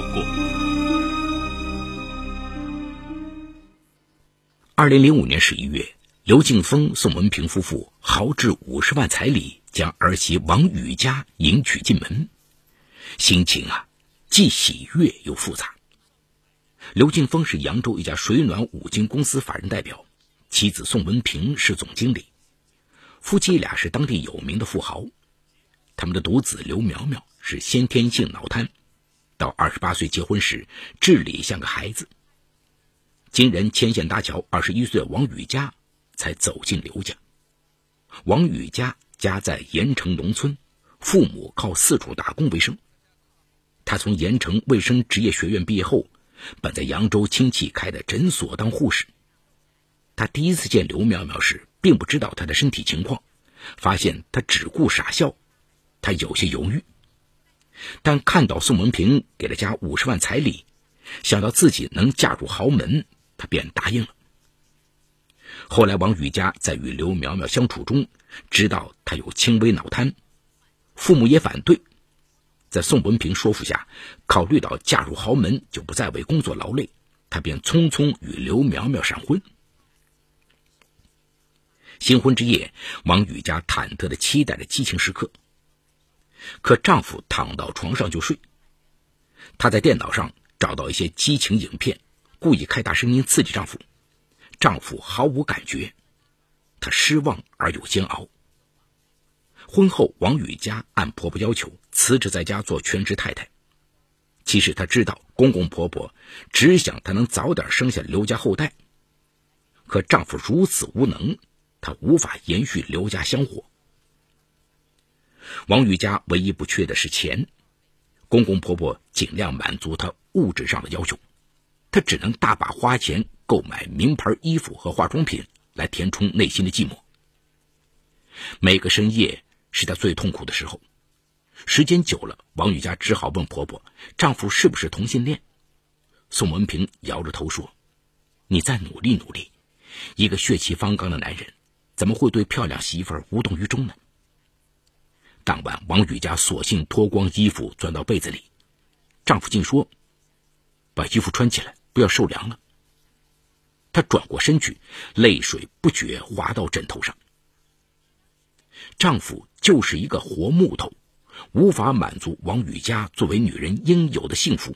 过。二零零五年十一月，刘敬峰、宋文平夫妇豪掷五十万彩礼，将儿媳王雨佳迎娶进门，心情啊，既喜悦又复杂。刘敬峰是扬州一家水暖五金公司法人代表，妻子宋文平是总经理，夫妻俩是当地有名的富豪。他们的独子刘苗苗是先天性脑瘫，到二十八岁结婚时，智力像个孩子。经人牵线搭桥，二十一岁王雨佳才走进刘家。王雨佳家在盐城农村，父母靠四处打工为生。他从盐城卫生职业学院毕业后，本在扬州亲戚开的诊所当护士。他第一次见刘苗苗时，并不知道她的身体情况，发现她只顾傻笑，他有些犹豫。但看到宋文平给了家五十万彩礼，想到自己能嫁入豪门。他便答应了。后来，王雨佳在与刘苗苗相处中，知道她有轻微脑瘫，父母也反对。在宋文平说服下，考虑到嫁入豪门就不再为工作劳累，他便匆匆与刘苗苗闪婚。新婚之夜，王雨佳忐忑的期待着激情时刻。可丈夫躺到床上就睡。她在电脑上找到一些激情影片。故意开大声音刺激丈夫，丈夫毫无感觉，她失望而又煎熬。婚后，王雨佳按婆婆要求辞职在家做全职太太。其实她知道公公婆婆只想她能早点生下刘家后代，可丈夫如此无能，她无法延续刘家香火。王雨佳唯一不缺的是钱，公公婆婆尽量满足她物质上的要求。她只能大把花钱购买名牌衣服和化妆品来填充内心的寂寞。每个深夜是她最痛苦的时候，时间久了，王雨佳只好问婆婆：“丈夫是不是同性恋？”宋文平摇着头说：“你再努力努力，一个血气方刚的男人怎么会对漂亮媳妇无动于衷呢？”当晚，王雨佳索性脱光衣服钻到被子里，丈夫竟说：“把衣服穿起来。”不要受凉了。她转过身去，泪水不觉滑到枕头上。丈夫就是一个活木头，无法满足王雨佳作为女人应有的幸福。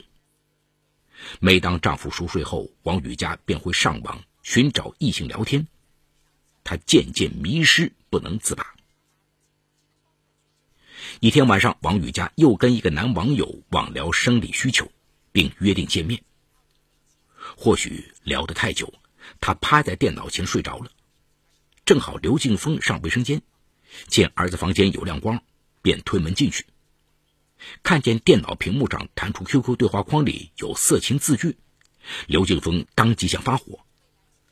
每当丈夫熟睡后，王雨佳便会上网寻找异性聊天，她渐渐迷失，不能自拔。一天晚上，王宇佳又跟一个男网友网聊生理需求，并约定见面。或许聊得太久，他趴在电脑前睡着了。正好刘静峰上卫生间，见儿子房间有亮光，便推门进去。看见电脑屏幕上弹出 QQ 对话框里有色情字句，刘静峰当即想发火，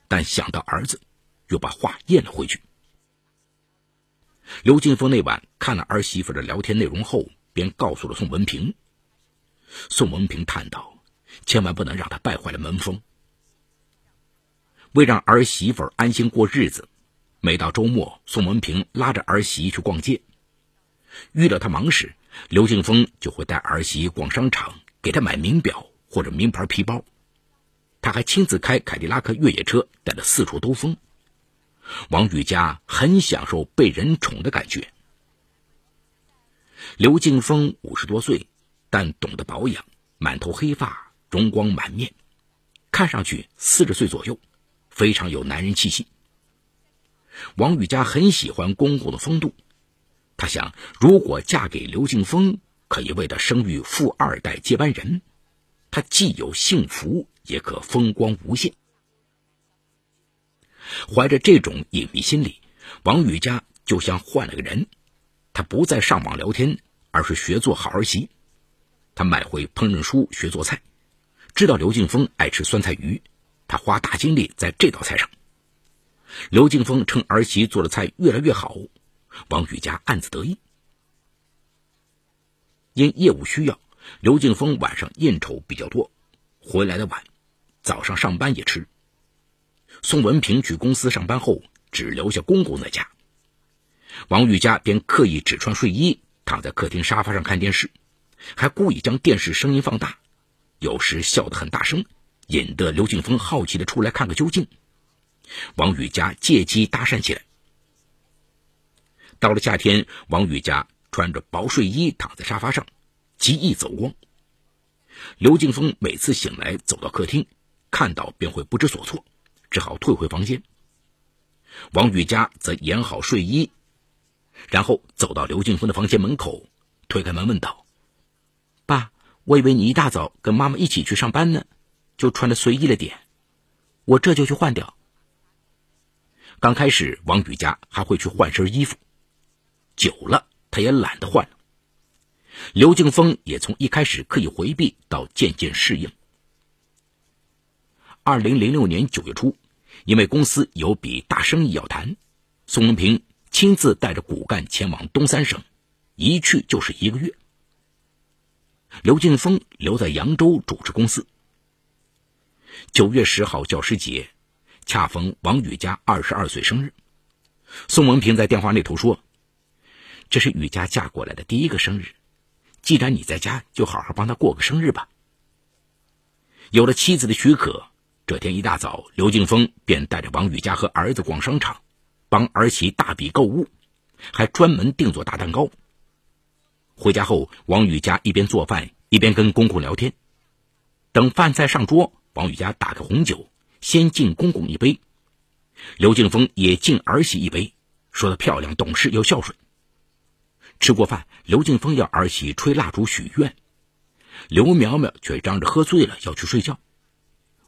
但想到儿子，又把话咽了回去。刘敬峰那晚看了儿媳妇的聊天内容后，便告诉了宋文平。宋文平叹道。千万不能让他败坏了门风。为让儿媳妇安心过日子，每到周末，宋文平拉着儿媳去逛街。遇到他忙时，刘敬峰就会带儿媳逛商场，给她买名表或者名牌皮包。他还亲自开凯迪拉克越野车，带她四处兜风。王雨佳很享受被人宠的感觉。刘敬峰五十多岁，但懂得保养，满头黑发。容光满面，看上去四十岁左右，非常有男人气息。王雨佳很喜欢公公的风度，她想，如果嫁给刘敬峰，可以为他生育富二代接班人，她既有幸福，也可风光无限。怀着这种隐秘心理，王雨佳就像换了个人，她不再上网聊天，而是学做好儿媳。她买回烹饪书学做菜。知道刘敬峰爱吃酸菜鱼，他花大精力在这道菜上。刘敬峰称儿媳做的菜越来越好，王雨佳暗自得意。因业务需要，刘敬峰晚上应酬比较多，回来的晚，早上上班也迟。宋文平去公司上班后，只留下公公在家，王雨佳便刻意只穿睡衣，躺在客厅沙发上看电视，还故意将电视声音放大。有时笑得很大声，引得刘敬峰好奇的出来看个究竟。王雨佳借机搭讪起来。到了夏天，王雨佳穿着薄睡衣躺在沙发上，极易走光。刘敬峰每次醒来走到客厅，看到便会不知所措，只好退回房间。王雨佳则掩好睡衣，然后走到刘静峰的房间门口，推开门问道：“爸，我以为你一大早跟妈妈一起去上班呢，就穿的随意了点，我这就去换掉。”刚开始，王雨佳还会去换身衣服，久了，他也懒得换了。刘静峰也从一开始刻意回避，到渐渐适应。二零零六年九月初，因为公司有笔大生意要谈，宋文平亲自带着骨干前往东三省，一去就是一个月。刘劲峰留在扬州主持公司。九月十号教师节。恰逢王雨佳二十二岁生日，宋文平在电话那头说：“这是雨佳嫁过来的第一个生日，既然你在家，就好好帮她过个生日吧。”有了妻子的许可，这天一大早，刘敬峰便带着王雨佳和儿子逛商场，帮儿媳大笔购物，还专门定做大蛋糕。回家后，王雨佳一边做饭一边跟公公聊天。等饭菜上桌，王雨佳打开红酒。先敬公公一杯，刘敬峰也敬儿媳一杯，说的漂亮、懂事又孝顺。吃过饭，刘敬峰要儿媳吹蜡烛许愿，刘苗苗却嚷着喝醉了要去睡觉。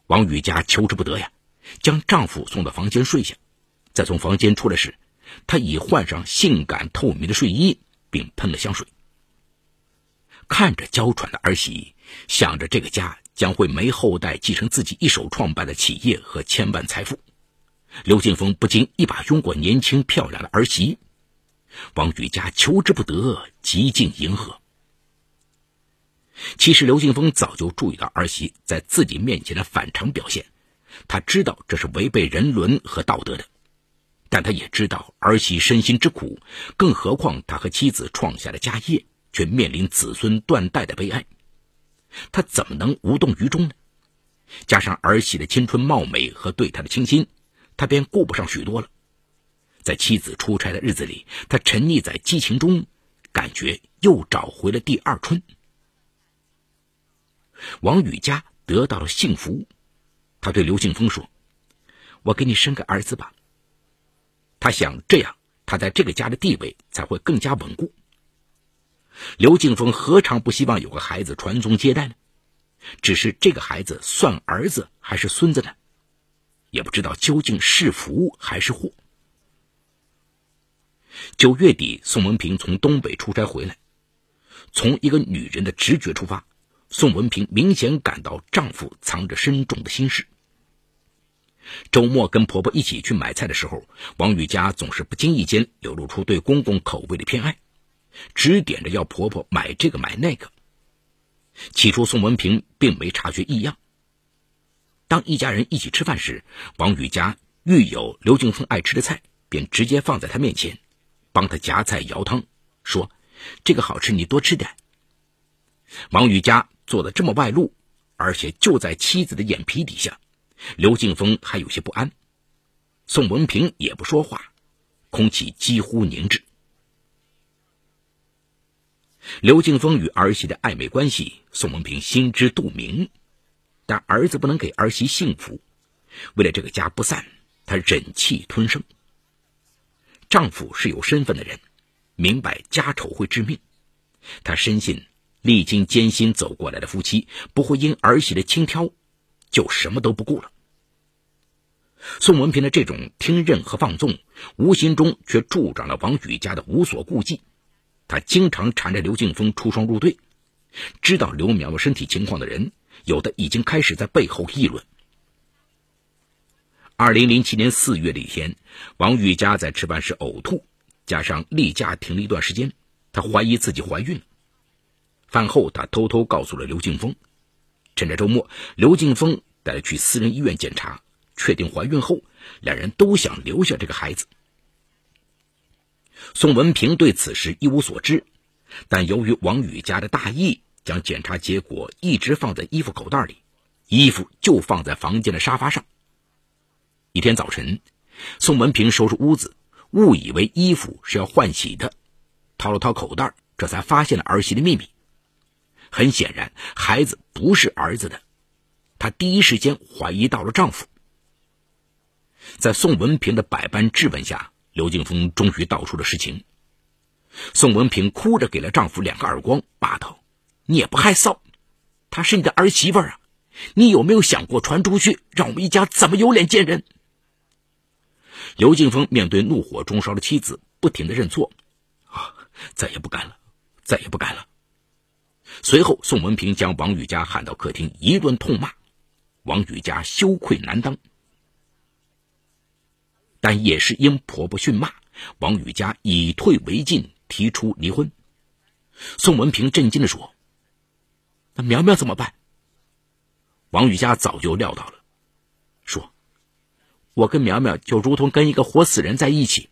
王雨佳求之不得呀，将丈夫送到房间睡下。再从房间出来时，她已换上性感透明的睡衣，并喷了香水。看着娇喘的儿媳，想着这个家。将会没后代继承自己一手创办的企业和千万财富，刘劲峰不禁一把拥过年轻漂亮的儿媳，王雨佳求之不得，极尽迎合。其实刘劲峰早就注意到儿媳在自己面前的反常表现，他知道这是违背人伦和道德的，但他也知道儿媳身心之苦，更何况他和妻子创下的家业，却面临子孙断代的悲哀。他怎么能无动于衷呢？加上儿媳的青春貌美和对他的倾心，他便顾不上许多了。在妻子出差的日子里，他沉溺在激情中，感觉又找回了第二春。王雨佳得到了幸福，他对刘敬峰说：“我给你生个儿子吧。”他想这样，他在这个家的地位才会更加稳固。刘敬峰何尝不希望有个孩子传宗接代呢？只是这个孩子算儿子还是孙子呢？也不知道究竟是福还是祸。九月底，宋文平从东北出差回来，从一个女人的直觉出发，宋文平明显感到丈夫藏着深重的心事。周末跟婆婆一起去买菜的时候，王雨佳总是不经意间流露出对公公口味的偏爱。指点着要婆婆买这个买那个。起初宋文平并没察觉异样。当一家人一起吃饭时，王雨佳遇有刘静峰爱吃的菜，便直接放在他面前，帮他夹菜舀汤，说：“这个好吃，你多吃点。”王雨佳做的这么外露，而且就在妻子的眼皮底下，刘敬峰还有些不安。宋文平也不说话，空气几乎凝滞。刘敬峰与儿媳的暧昧关系，宋文平心知肚明，但儿子不能给儿媳幸福，为了这个家不散，他忍气吞声。丈夫是有身份的人，明白家丑会致命，他深信历经艰辛走过来的夫妻不会因儿媳的轻佻就什么都不顾了。宋文平的这种听任和放纵，无形中却助长了王宇家的无所顾忌。他经常缠着刘敬峰出双入对，知道刘苗苗身体情况的人，有的已经开始在背后议论。二零零七年四月的一天，王玉佳在吃饭时呕吐，加上例假停了一段时间，她怀疑自己怀孕了。饭后，他偷偷告诉了刘静峰。趁着周末，刘静峰带他去私人医院检查，确定怀孕后，两人都想留下这个孩子。宋文平对此事一无所知，但由于王宇家的大意，将检查结果一直放在衣服口袋里，衣服就放在房间的沙发上。一天早晨，宋文平收拾屋子，误以为衣服是要换洗的，掏了掏口袋，这才发现了儿媳的秘密。很显然，孩子不是儿子的，她第一时间怀疑到了丈夫。在宋文平的百般质问下，刘敬峰终于道出了实情。宋文平哭着给了丈夫两个耳光，骂道：“你也不害臊！她是你的儿媳妇啊，你有没有想过传出去，让我们一家怎么有脸见人？”刘敬峰面对怒火中烧的妻子，不停的认错：“啊，再也不敢了，再也不敢了。”随后，宋文平将王雨佳喊到客厅，一顿痛骂，王雨佳羞愧难当。但也是因婆婆训骂，王雨佳以退为进，提出离婚。宋文平震惊的说：“那苗苗怎么办？”王雨佳早就料到了，说：“我跟苗苗就如同跟一个活死人在一起，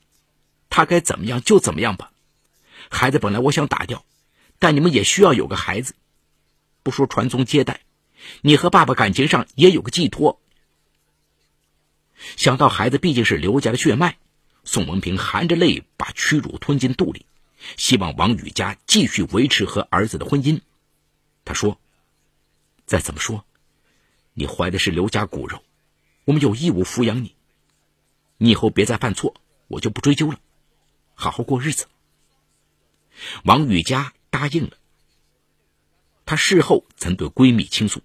他该怎么样就怎么样吧。孩子本来我想打掉，但你们也需要有个孩子，不说传宗接代，你和爸爸感情上也有个寄托。”想到孩子毕竟是刘家的血脉，宋文平含着泪把屈辱吞进肚里，希望王宇家继续维持和儿子的婚姻。他说：“再怎么说，你怀的是刘家骨肉，我们有义务抚养你。你以后别再犯错，我就不追究了，好好过日子。”王宇佳答应了。她事后曾对闺蜜倾诉：“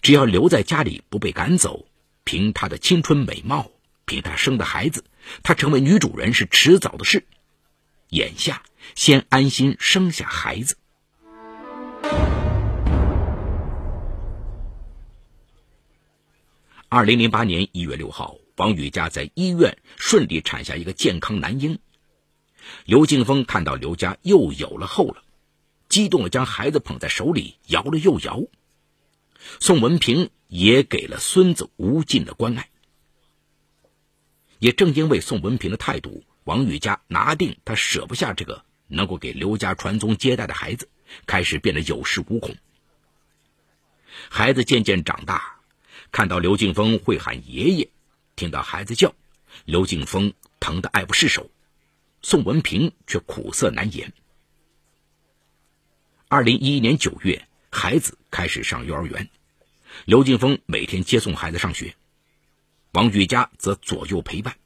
只要留在家里不被赶走。”凭她的青春美貌，凭她生的孩子，她成为女主人是迟早的事。眼下先安心生下孩子。二零零八年一月六号，王雨佳在医院顺利产下一个健康男婴。刘敬峰看到刘家又有了后了，激动的将孩子捧在手里摇了又摇。宋文平。也给了孙子无尽的关爱。也正因为宋文平的态度，王玉佳拿定他舍不下这个能够给刘家传宗接代的孩子，开始变得有恃无恐。孩子渐渐长大，看到刘敬峰会喊爷爷，听到孩子叫，刘敬峰疼得爱不释手，宋文平却苦涩难言。二零一一年九月，孩子开始上幼儿园。刘敬峰每天接送孩子上学，王玉佳则左右陪伴，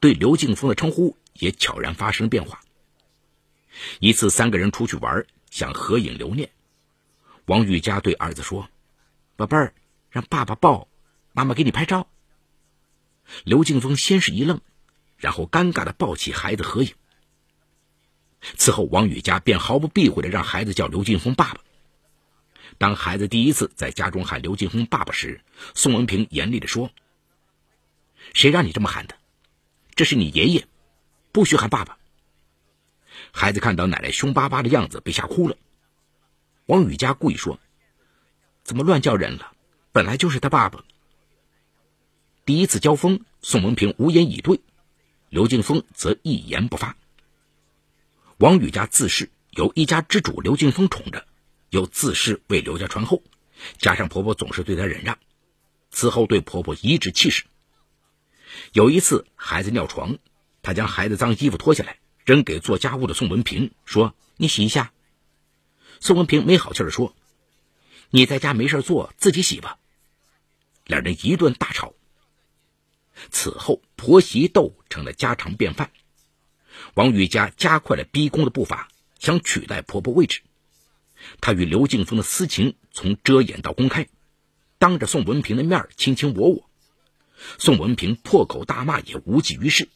对刘敬峰的称呼也悄然发生变化。一次，三个人出去玩，想合影留念。王玉佳对儿子说：“宝贝儿，让爸爸抱，妈妈给你拍照。”刘敬峰先是一愣，然后尴尬的抱起孩子合影。此后，王宇佳便毫不避讳的让孩子叫刘劲峰爸爸。当孩子第一次在家中喊刘劲峰爸爸时，宋文平严厉地说：“谁让你这么喊的？这是你爷爷，不许喊爸爸。”孩子看到奶奶凶巴巴的样子，被吓哭了。王雨佳故意说：“怎么乱叫人了？本来就是他爸爸。”第一次交锋，宋文平无言以对，刘劲峰则一言不发。王雨家自恃有一家之主刘劲峰宠着。又自恃为刘家传后，加上婆婆总是对她忍让，此后对婆婆颐指气使。有一次，孩子尿床，她将孩子脏衣服脱下来扔给做家务的宋文平，说：“你洗一下。”宋文平没好气的说：“你在家没事做，自己洗吧。”两人一顿大吵。此后，婆媳斗成了家常便饭。王玉佳加快了逼宫的步伐，想取代婆婆位置。她与刘敬峰的私情从遮掩到公开，当着宋文平的面卿卿我我，宋文平破口大骂也无济于事。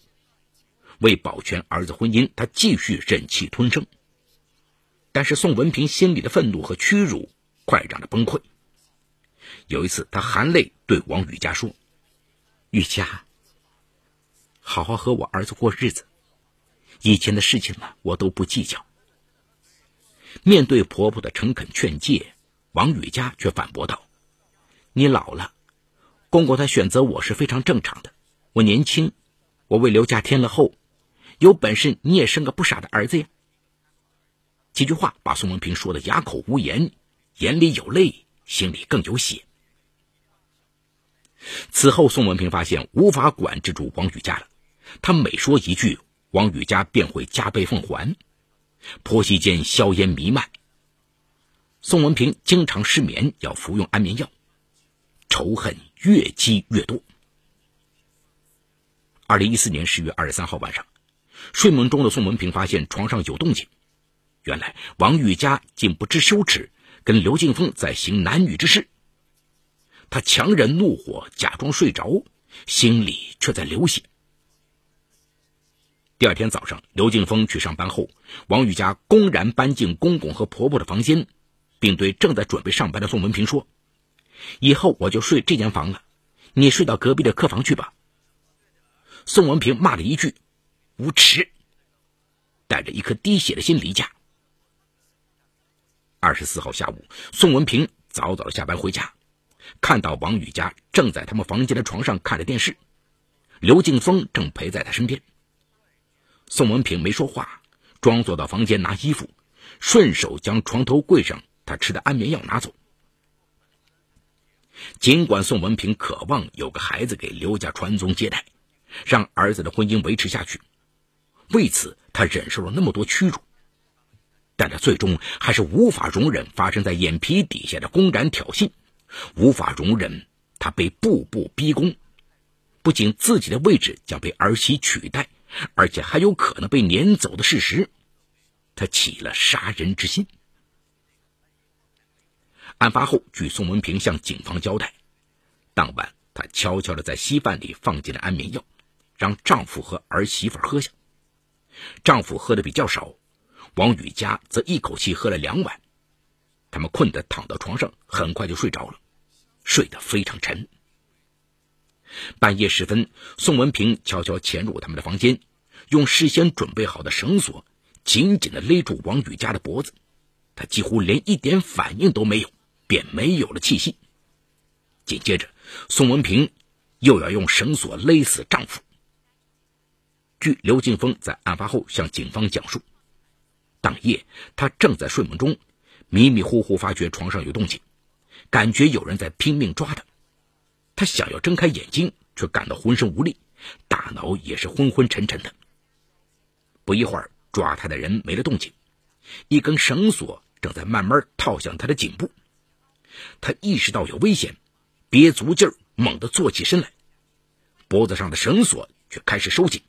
为保全儿子婚姻，他继续忍气吞声。但是宋文平心里的愤怒和屈辱快让他崩溃。有一次，他含泪对王雨佳说：“雨佳，好好和我儿子过日子，以前的事情呢，我都不计较。”面对婆婆的诚恳劝诫，王雨佳却反驳道：“你老了，公公他选择我是非常正常的。我年轻，我为刘家添了后，有本事你也生个不傻的儿子呀。”几句话把宋文平说的哑口无言，眼里有泪，心里更有血。此后，宋文平发现无法管制住王雨佳了，他每说一句，王雨佳便会加倍奉还，婆媳间硝烟弥漫。宋文平经常失眠，要服用安眠药，仇恨越积越多。二零一四年十月二十三号晚上，睡梦中的宋文平发现床上有动静，原来王玉佳竟不知羞耻，跟刘静峰在行男女之事。他强忍怒火，假装睡着，心里却在流血。第二天早上，刘敬峰去上班后，王玉佳公然搬进公公和婆婆的房间。并对正在准备上班的宋文平说：“以后我就睡这间房了，你睡到隔壁的客房去吧。”宋文平骂了一句：“无耻！”带着一颗滴血的心离家。二十四号下午，宋文平早早的下班回家，看到王雨佳正在他们房间的床上看着电视，刘敬峰正陪在他身边。宋文平没说话，装作到房间拿衣服，顺手将床头柜上。他吃的安眠药拿走。尽管宋文平渴望有个孩子给刘家传宗接代，让儿子的婚姻维持下去，为此他忍受了那么多屈辱，但他最终还是无法容忍发生在眼皮底下的公然挑衅，无法容忍他被步步逼宫，不仅自己的位置将被儿媳取代，而且还有可能被撵走的事实，他起了杀人之心。案发后，据宋文平向警方交代，当晚她悄悄地在稀饭里放进了安眠药，让丈夫和儿媳妇喝下。丈夫喝的比较少，王雨佳则一口气喝了两碗。他们困得躺到床上，很快就睡着了，睡得非常沉。半夜时分，宋文平悄悄潜入他们的房间，用事先准备好的绳索紧紧地勒住王雨佳的脖子，他几乎连一点反应都没有。便没有了气息。紧接着，宋文平又要用绳索勒死丈夫。据刘敬峰在案发后向警方讲述，当夜他正在睡梦中，迷迷糊糊发觉床上有动静，感觉有人在拼命抓他。他想要睁开眼睛，却感到浑身无力，大脑也是昏昏沉沉的。不一会儿，抓他的人没了动静，一根绳索正在慢慢套向他的颈部。他意识到有危险，憋足劲儿，猛地坐起身来，脖子上的绳索却开始收紧。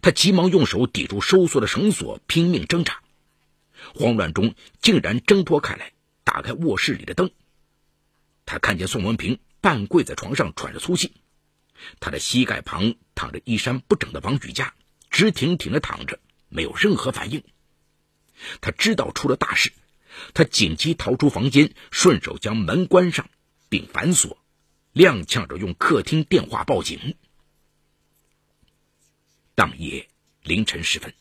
他急忙用手抵住收缩的绳索，拼命挣扎，慌乱中竟然挣脱开来，打开卧室里的灯。他看见宋文平半跪在床上，喘着粗气，他的膝盖旁躺着衣衫不整的王举家，直挺挺的躺着，没有任何反应。他知道出了大事。他紧急逃出房间，顺手将门关上，并反锁，踉跄着用客厅电话报警。当夜凌晨时分，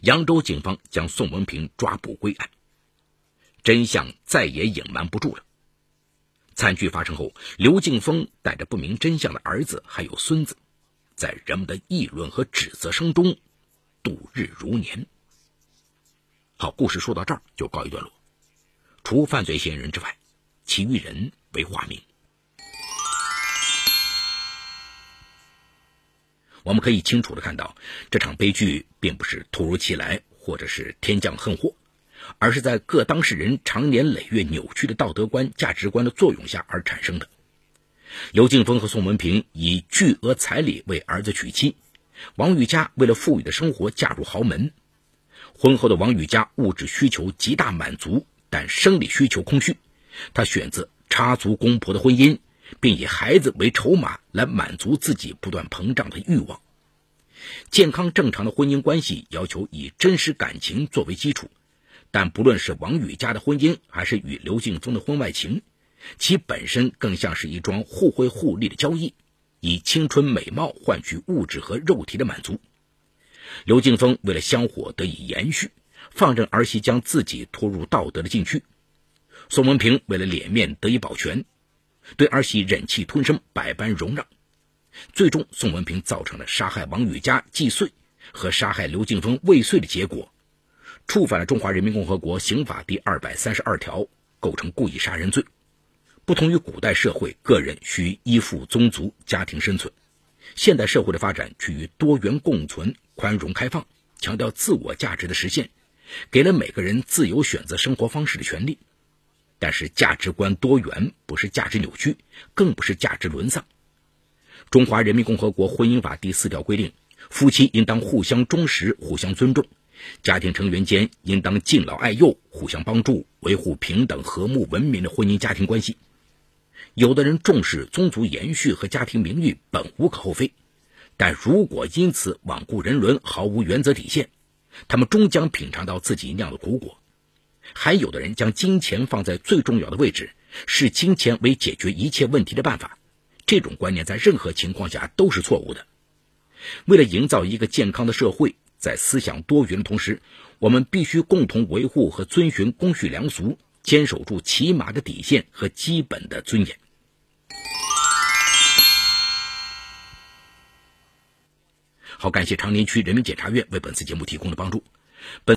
扬州警方将宋文平抓捕归案，真相再也隐瞒不住了。惨剧发生后，刘敬峰带着不明真相的儿子还有孙子，在人们的议论和指责声中度日如年。好，故事说到这儿就告一段落。除犯罪嫌疑人之外，其余人为化名。我们可以清楚的看到，这场悲剧并不是突如其来，或者是天降横祸，而是在各当事人长年累月扭曲的道德观、价值观的作用下而产生的。刘敬峰和宋文平以巨额彩礼为儿子娶妻，王雨佳为了富裕的生活嫁入豪门。婚后的王雨佳物质需求极大满足。但生理需求空虚，她选择插足公婆的婚姻，并以孩子为筹码来满足自己不断膨胀的欲望。健康正常的婚姻关系要求以真实感情作为基础，但不论是王宇家的婚姻，还是与刘敬峰的婚外情，其本身更像是一桩互惠互利的交易，以青春美貌换取物质和肉体的满足。刘敬峰为了香火得以延续。放任儿媳将自己拖入道德的禁区，宋文平为了脸面得以保全，对儿媳忍气吞声，百般容让，最终宋文平造成了杀害王雨佳既遂和杀害刘敬峰未遂的结果，触犯了中华人民共和国刑法第二百三十二条，构成故意杀人罪。不同于古代社会，个人需依附宗族、家庭生存，现代社会的发展趋于多元共存、宽容开放，强调自我价值的实现，给了每个人自由选择生活方式的权利。但是，价值观多元不是价值扭曲，更不是价值沦丧。中华人民共和国婚姻法第四条规定，夫妻应当互相忠实、互相尊重，家庭成员间应当敬老爱幼、互相帮助，维护平等、和睦、文明的婚姻家庭关系。有的人重视宗族延续和家庭名誉，本无可厚非，但如果因此罔顾人伦、毫无原则底线，他们终将品尝到自己酿的苦果。还有的人将金钱放在最重要的位置，视金钱为解决一切问题的办法。这种观念在任何情况下都是错误的。为了营造一个健康的社会，在思想多元的同时，我们必须共同维护和遵循公序良俗，坚守住起码的底线和基本的尊严。好，感谢长宁区人民检察院为本次节目提供的帮助。本。